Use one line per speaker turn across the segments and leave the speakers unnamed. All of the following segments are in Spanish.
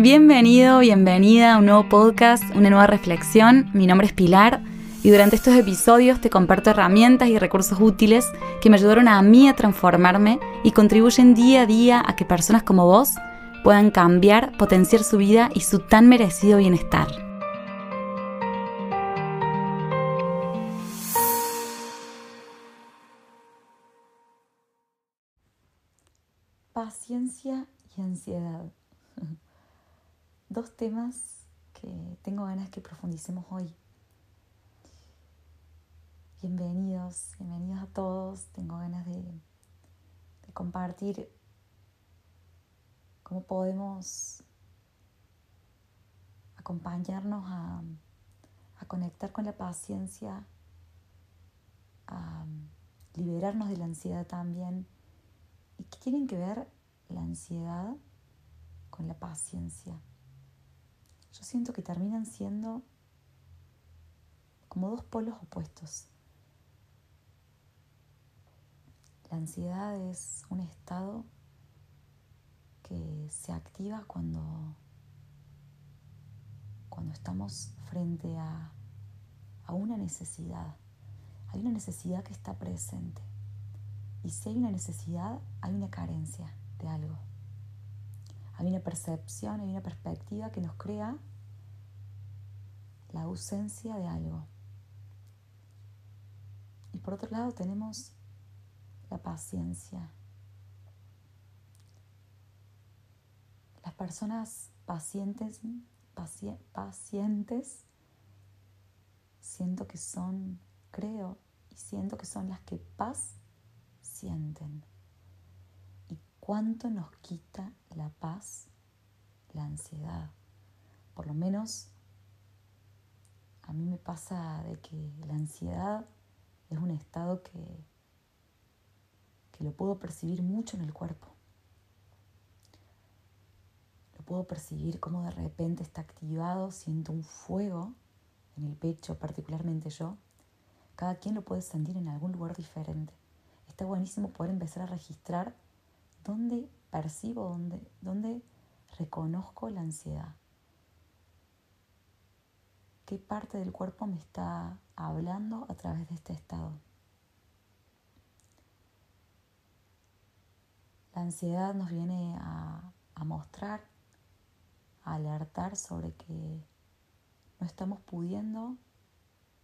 Bienvenido, bienvenida a un nuevo podcast, una nueva reflexión. Mi nombre es Pilar y durante estos episodios te comparto herramientas y recursos útiles que me ayudaron a mí a transformarme y contribuyen día a día a que personas como vos puedan cambiar, potenciar su vida y su tan merecido bienestar. Paciencia y ansiedad. Dos temas que tengo ganas que profundicemos hoy. Bienvenidos, bienvenidos a todos. Tengo ganas de, compartir cómo podemos acompañarnos a, conectar con la paciencia, a liberarnos de la ansiedad también. ¿Y qué tienen que ver la ansiedad con la paciencia? Yo siento que terminan siendo como dos polos opuestos. La ansiedad es un estado que se activa cuando, cuando estamos frente a, a una necesidad. Hay una necesidad que está presente. Y si hay una necesidad, hay una carencia de algo. Hay una percepción, hay una perspectiva que nos crea la ausencia de algo. Y por otro lado tenemos la paciencia. Las personas pacientes, pacientes, siento que son, creo, y siento que son las que paz sienten. ¿Y cuánto nos quita la paz, la ansiedad? Por lo menos a mí me pasa de que la ansiedad es un estado que, que lo puedo percibir mucho en el cuerpo. Lo puedo percibir como de repente está activado, siento un fuego en el pecho, particularmente yo. Cada quien lo puede sentir en algún lugar diferente. Está buenísimo poder empezar a registrar dónde percibo, dónde, dónde reconozco la ansiedad qué parte del cuerpo me está hablando a través de este estado. La ansiedad nos viene a, mostrar, a alertar sobre que no estamos pudiendo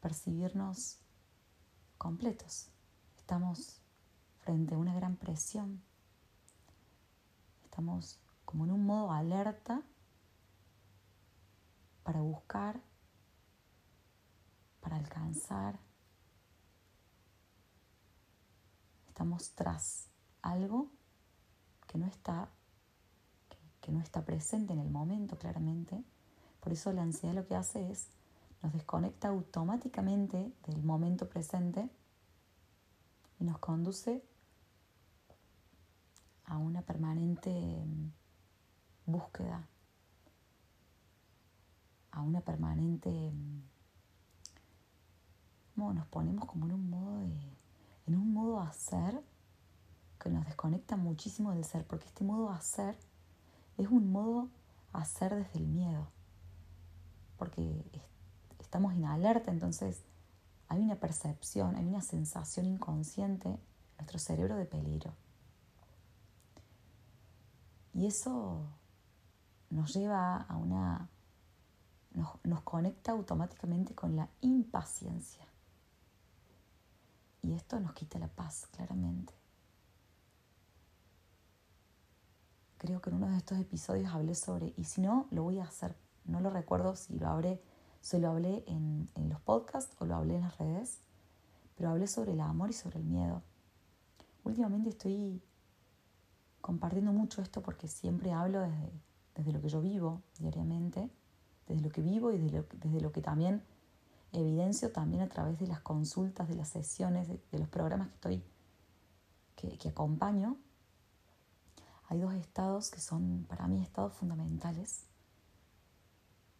percibirnos completos. Estamos frente a una gran presión. Estamos como en un modo alerta para buscar alcanzar. Estamos tras algo que no está que, no está presente en el momento claramente. Por eso la ansiedad lo que hace es nos desconecta automáticamente del momento presente y nos conduce a una permanente mm, búsqueda, a una permanente nos ponemos como en un modo de, en un modo hacer que nos desconecta muchísimo del ser, porque este modo hacer es un modo hacer desde el miedo, porque estamos en alerta, entonces hay una percepción, hay una sensación inconsciente en nuestro cerebro de peligro. Y eso nos lleva a una, nos conecta automáticamente con la impaciencia. Y esto nos quita la paz, claramente. Creo que en uno de estos episodios hablé sobre, y si no, lo voy a hacer. No lo recuerdo si lo hablé, se lo hablé en, en los podcasts o lo hablé en las redes, pero hablé sobre el amor y sobre el miedo. Últimamente estoy compartiendo mucho esto porque siempre hablo desde, desde lo que yo vivo diariamente, desde lo que vivo y desde desde lo que también evidencio también a través de las consultas, de las sesiones, de, los programas que estoy, que, acompaño. Hay dos estados que son para mí estados fundamentales,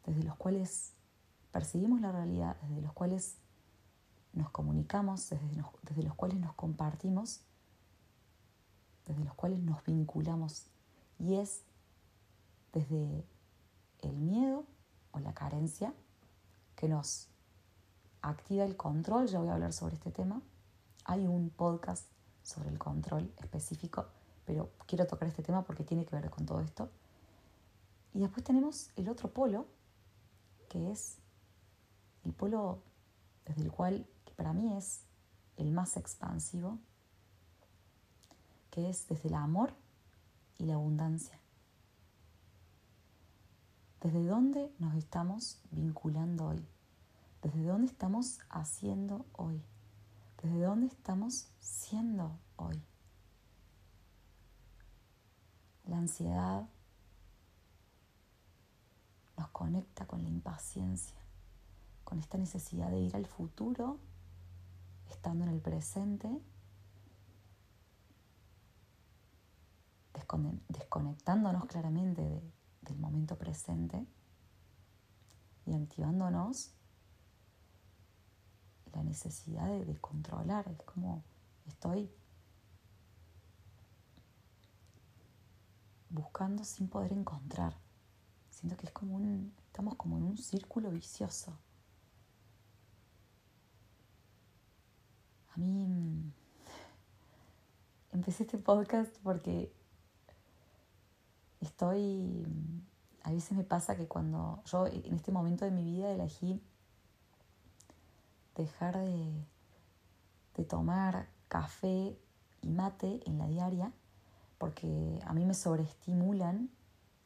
desde los cuales percibimos la realidad, desde los cuales nos comunicamos, desde, los cuales nos compartimos, desde los cuales nos vinculamos. Y es desde el miedo o la carencia que nos activa el control. Ya voy a hablar sobre este tema. Hay un podcast sobre el control específico, pero quiero tocar este tema porque tiene que ver con todo esto. Y después tenemos el otro polo, que es el polo desde el cual, que para mí es el más expansivo, que es desde el amor y la abundancia. ¿Desde dónde nos estamos vinculando hoy? ¿Desde dónde estamos haciendo hoy? ¿Desde dónde estamos siendo hoy? La ansiedad nos conecta con la impaciencia, con esta necesidad de ir al futuro, estando en el presente, desconectándonos claramente del momento presente y activándonos la necesidad de, controlar. Es como estoy buscando sin poder encontrar. Siento que es como un, estamos como en un círculo vicioso. A mí mm, empecé este podcast porque estoy, mm, a veces me pasa que cuando yo en este momento de mi vida elegí dejar de, de tomar café y mate en la diaria, porque a mí me sobreestimulan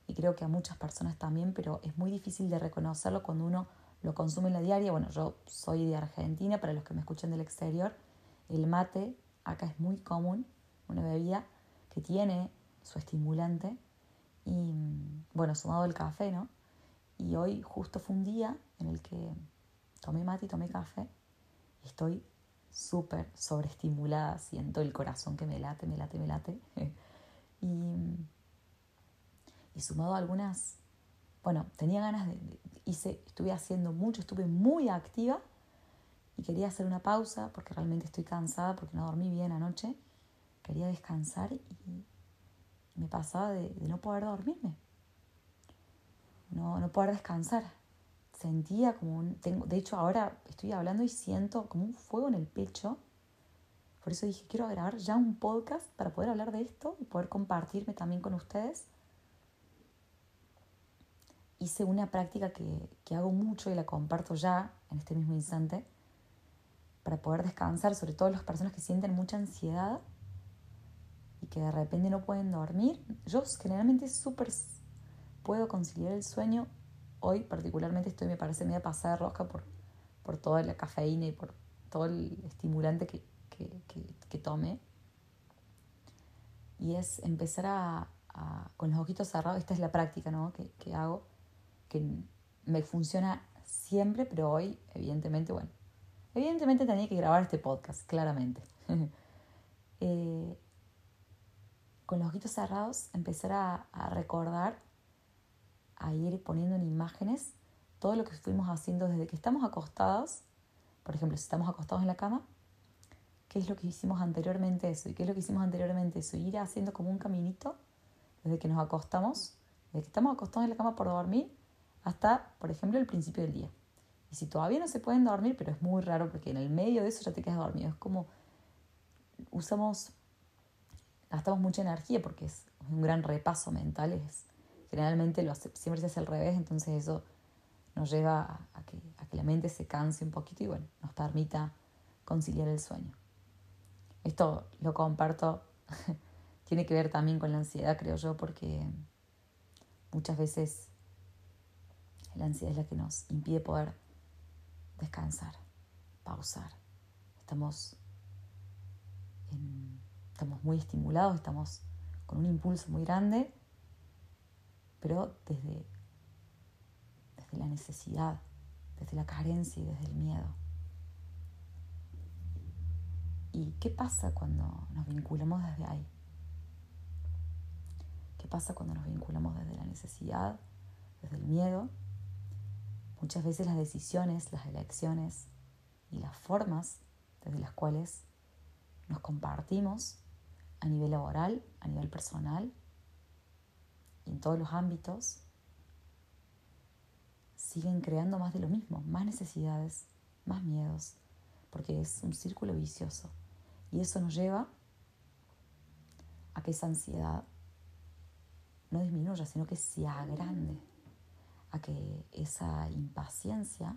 y creo que a muchas personas también, pero es muy difícil de reconocerlo cuando uno lo consume en la diaria. Bueno, yo soy de Argentina, para los que me escuchan del exterior, el mate acá es muy común, una bebida que tiene su estimulante y bueno, sumado el café, ¿no? Y hoy justo fue un día en el que tomé mate y tomé café estoy súper sobreestimulada, siento el corazón que me late, me late, me late. y, y sumado a algunas, bueno, tenía ganas de, hice, estuve haciendo mucho, estuve muy activa y quería hacer una pausa porque realmente estoy cansada porque no dormí bien anoche. Quería descansar y, me pasaba de, de, no poder dormirme, no, no poder descansar sentía como un... Tengo, de hecho, ahora estoy hablando y siento como un fuego en el pecho. Por eso dije, quiero grabar ya un podcast para poder hablar de esto y poder compartirme también con ustedes. Hice una práctica que, que hago mucho y la comparto ya en este mismo instante para poder descansar, sobre todo las personas que sienten mucha ansiedad y que de repente no pueden dormir. Yo generalmente súper puedo conciliar el sueño hoy particularmente estoy, me parece, media pasada de rosca por, por toda la cafeína y por todo el estimulante que, que, tome. Y es empezar a, con los ojitos cerrados, esta es la práctica ¿no? que, hago, que me funciona siempre, pero hoy, evidentemente, bueno, evidentemente tenía que grabar este podcast, claramente. Eh, con los ojitos cerrados, empezar a, a recordar a ir poniendo en imágenes todo lo que fuimos haciendo desde que estamos acostados. Por ejemplo, si estamos acostados en la cama, ¿qué es lo que hicimos anteriormente eso? ¿Y qué es lo que hicimos anteriormente eso? Ir haciendo como un caminito desde que nos acostamos, desde que estamos acostados en la cama por dormir, hasta, por ejemplo, el principio del día. Y si todavía no se pueden dormir, pero es muy raro porque en el medio de eso ya te quedas dormido. Es como usamos, gastamos mucha energía porque es un gran repaso mental, es generalmente lo siempre se hace al revés, entonces eso nos lleva a, que, a que la mente se canse un poquito y bueno, nos permita conciliar el sueño. Esto lo comparto, tiene que ver también con la ansiedad, creo yo, porque muchas veces la ansiedad es la que nos impide poder descansar, pausar. Estamos, estamos muy estimulados, estamos con un impulso muy grande pero desde, desde la necesidad, desde la carencia y desde el miedo. ¿Y qué pasa cuando nos vinculamos desde ahí? ¿Qué pasa cuando nos vinculamos desde la necesidad, desde el miedo? Muchas veces las decisiones, las elecciones y las formas desde las cuales nos compartimos a nivel laboral, a nivel personal, en todos los ámbitos, siguen creando más de lo mismo, más necesidades, más miedos, porque es un círculo vicioso. Y eso nos lleva a que esa ansiedad no disminuya, sino que se agrande, a que esa impaciencia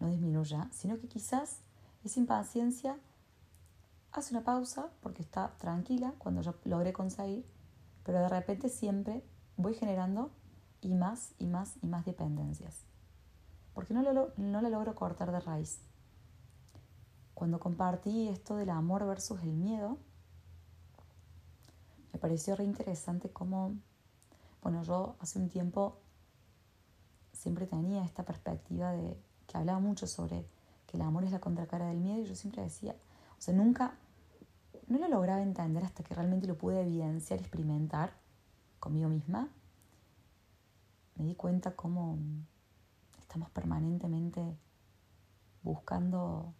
no disminuya, sino que quizás esa impaciencia hace una pausa porque está tranquila cuando yo logré conseguir, pero de repente siempre voy generando y más y más y más dependencias. Porque no, lo, no la logro cortar de raíz. Cuando compartí esto del amor versus el miedo, me pareció re interesante cómo, bueno, yo hace un tiempo siempre tenía esta perspectiva de que hablaba mucho sobre que el amor es la contracara del miedo y yo siempre decía, o sea, nunca, no lo lograba entender hasta que realmente lo pude evidenciar experimentar conmigo misma. Me di cuenta cómo estamos permanentemente buscando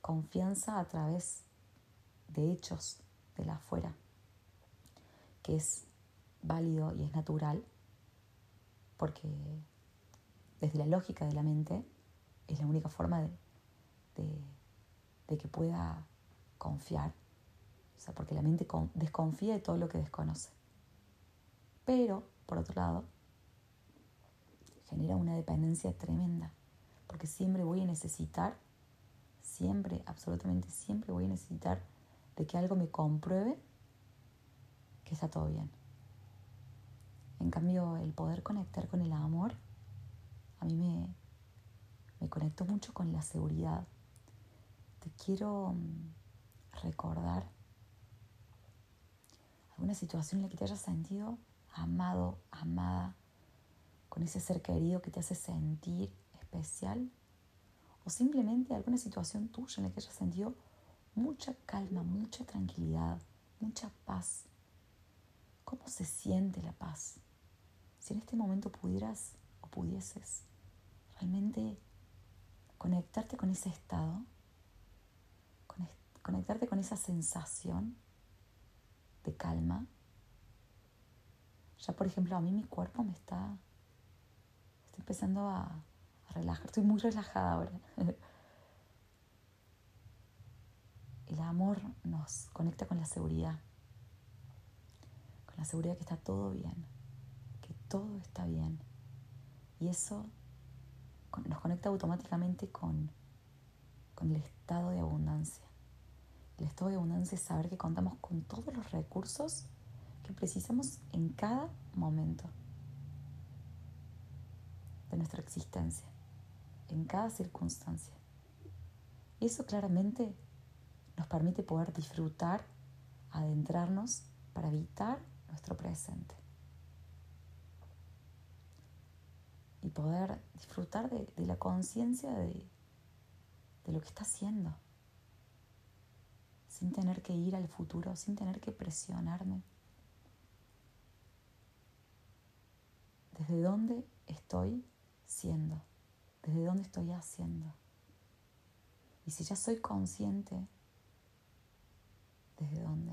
confianza a través de hechos de la afuera, que es válido y es natural, porque desde la lógica de la mente es la única forma de, de, que pueda confiar. Porque la mente desconfía de todo lo que desconoce. Pero, por otro lado, genera una dependencia tremenda, porque siempre voy a necesitar, siempre, absolutamente siempre voy a necesitar de que algo me compruebe que está todo bien. En cambio, el poder conectar con el amor, a mí me, me conectó mucho con la seguridad. Te quiero mm, recordar alguna situación en la que te hayas sentido amado, amada, con ese ser querido que te hace sentir especial, o simplemente alguna situación tuya en la que hayas sentido mucha calma, mucha tranquilidad, mucha paz. ¿Cómo se siente la paz? Si en este momento pudieras o pudieses realmente conectarte con ese estado, conectarte con esa sensación de calma. Ya por ejemplo a mí mi cuerpo me está, empezando a, a relajar, estoy muy relajada ahora. El amor nos conecta con la seguridad, con la seguridad que está todo bien, que todo está bien. Y eso nos conecta automáticamente con, con el estado de abundancia. El estado de abundancia saber que contamos con todos los recursos que precisamos en cada momento de nuestra existencia, en cada circunstancia. Eso claramente nos permite poder disfrutar, adentrarnos para evitar nuestro presente. y poder disfrutar de, la conciencia de, de lo que está haciendo, sin tener que ir al futuro, sin tener que presionarme. ¿Desde dónde estoy siendo? ¿Desde dónde estoy haciendo? Y si ya soy consciente, ¿desde dónde?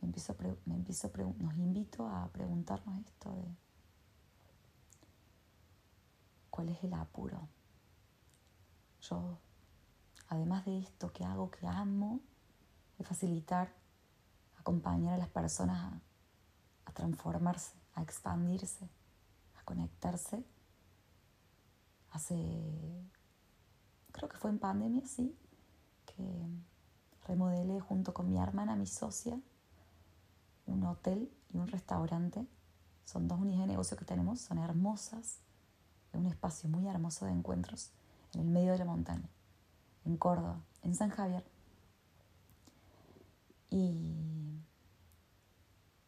Me empiezo me empiezo nos invito a preguntarnos esto de cuál es el apuro. Yo, además de esto que hago, que amo, es facilitar, acompañar a las personas a, transformarse, a expandirse, a conectarse. Hace, creo que fue en pandemia, sí, que remodelé junto con mi hermana, mi socia, un hotel y un restaurante. Son dos unidades de negocio que tenemos, son hermosas, un espacio muy hermoso de encuentros en el medio de la montaña, en Córdoba, en San Javier. Y,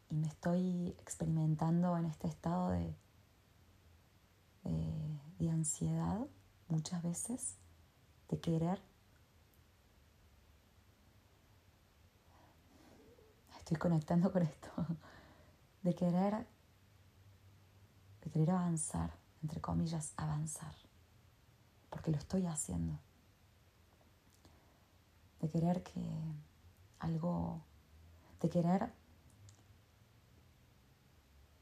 me estoy experimentando en este estado de, de, de ansiedad muchas veces, de querer. Estoy conectando con esto, de querer, de querer avanzar entre comillas, avanzar, porque lo estoy haciendo. De querer que algo, de querer,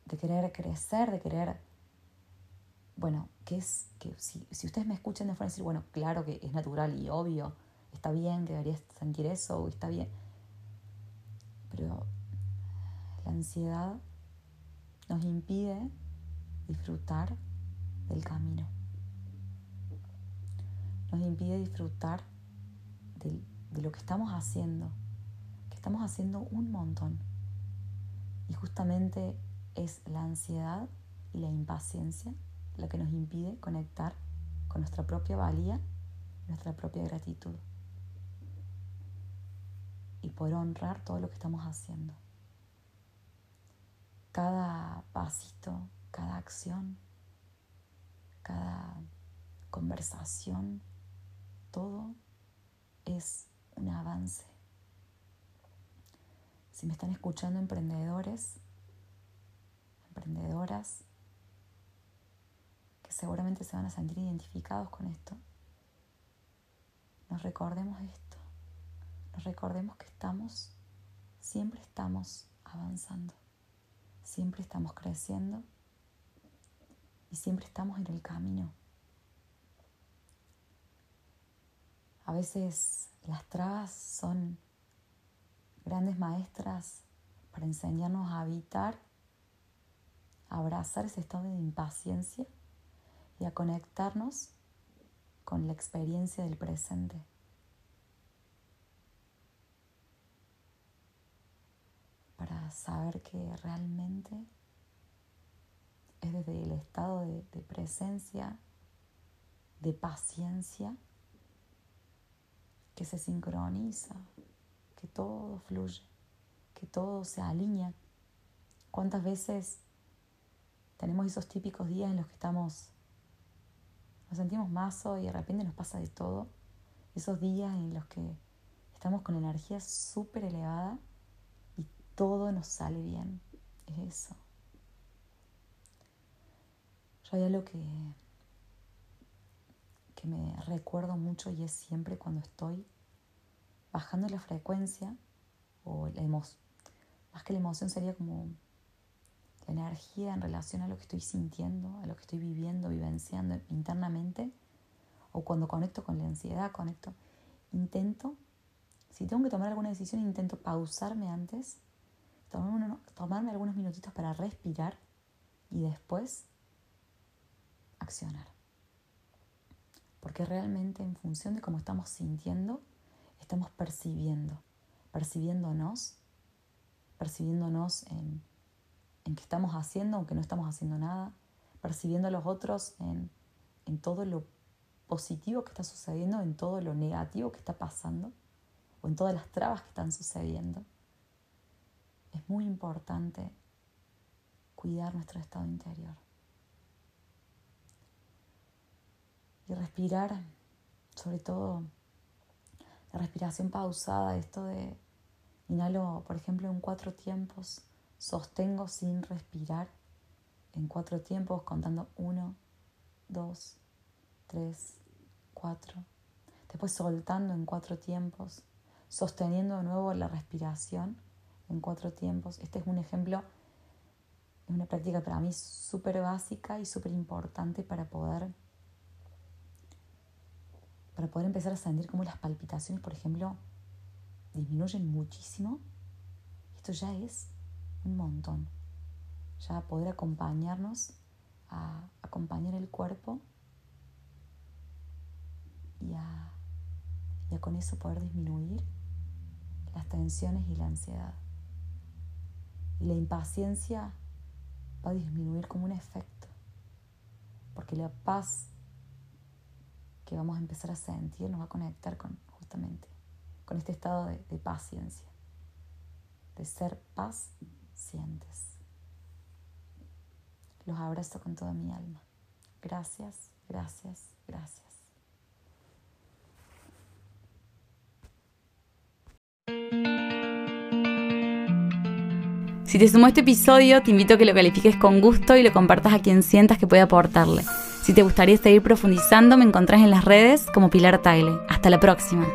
de querer crecer, de querer bueno, que es que si, si ustedes me escuchan de fuera decir, bueno, claro que es natural y obvio, está bien, que deberías sentir eso, está bien. Pero la ansiedad nos impide disfrutar del camino. Nos impide disfrutar de, de lo que estamos haciendo, que estamos haciendo un montón. Y justamente es la ansiedad y la impaciencia la que nos impide conectar con nuestra propia valía, nuestra propia gratitud y poder honrar todo lo que estamos haciendo. Cada pasito, cada acción, cada conversación, todo es un avance. Si me están escuchando emprendedores, emprendedoras, que seguramente se van a sentir identificados con esto, nos recordemos esto, nos recordemos que estamos, siempre estamos avanzando, siempre estamos creciendo y siempre estamos en el camino. A veces las trabas son grandes maestras para enseñarnos a habitar, a abrazar ese estado de impaciencia y a conectarnos con la experiencia del presente. Para saber que realmente es desde el estado de, de presencia, de paciencia, que se sincroniza, que todo fluye, que todo se alinea. ¿Cuántas veces tenemos esos típicos días en los que estamos, nos sentimos mazo y de repente nos pasa de todo? Esos días en los que estamos con energía súper elevada y todo nos sale bien. Es eso. Yo hay algo que me recuerdo mucho y es siempre cuando estoy bajando la frecuencia o la emoción. Más que la emoción sería como la energía en relación a lo que estoy sintiendo, a lo que estoy viviendo, vivenciando internamente, o cuando conecto con la ansiedad, conecto, intento, si tengo que tomar alguna decisión, intento pausarme antes, tomarme, tomarme algunos minutitos para respirar y después accionar porque realmente en función de cómo estamos sintiendo, estamos percibiendo, percibiéndonos, percibiéndonos en, en qué estamos haciendo, aunque no estamos haciendo nada, percibiendo a los otros en, en todo lo positivo que está sucediendo, en todo lo negativo que está pasando, o en todas las trabas que están sucediendo. Es muy importante cuidar nuestro estado interior. y respirar, sobre todo la respiración pausada, esto de inhalo, por ejemplo, en cuatro tiempos, sostengo sin respirar en cuatro tiempos, contando uno, dos, tres, cuatro. Después soltando en cuatro tiempos, sosteniendo de nuevo la respiración en cuatro tiempos. Este es un ejemplo, es una práctica para mí súper básica y súper importante para poder poder empezar a sentir cómo las palpitaciones, por ejemplo, disminuyen muchísimo, esto ya es un montón. Ya poder acompañarnos a acompañar el cuerpo y a, y a con eso poder disminuir las tensiones y la ansiedad. Y la impaciencia va a disminuir como un efecto, porque la paz que vamos a empezar a sentir nos va a conectar con justamente con este estado de, paciencia, de ser paz sientes. Los abrazo con toda mi alma. Gracias, gracias, gracias.
Si te sumó este episodio, te invito a que lo califiques con gusto y lo compartas a quien sientas que puede aportarle. Si te gustaría seguir profundizando, me encontrás en las redes como Pilar Taile. Hasta la próxima.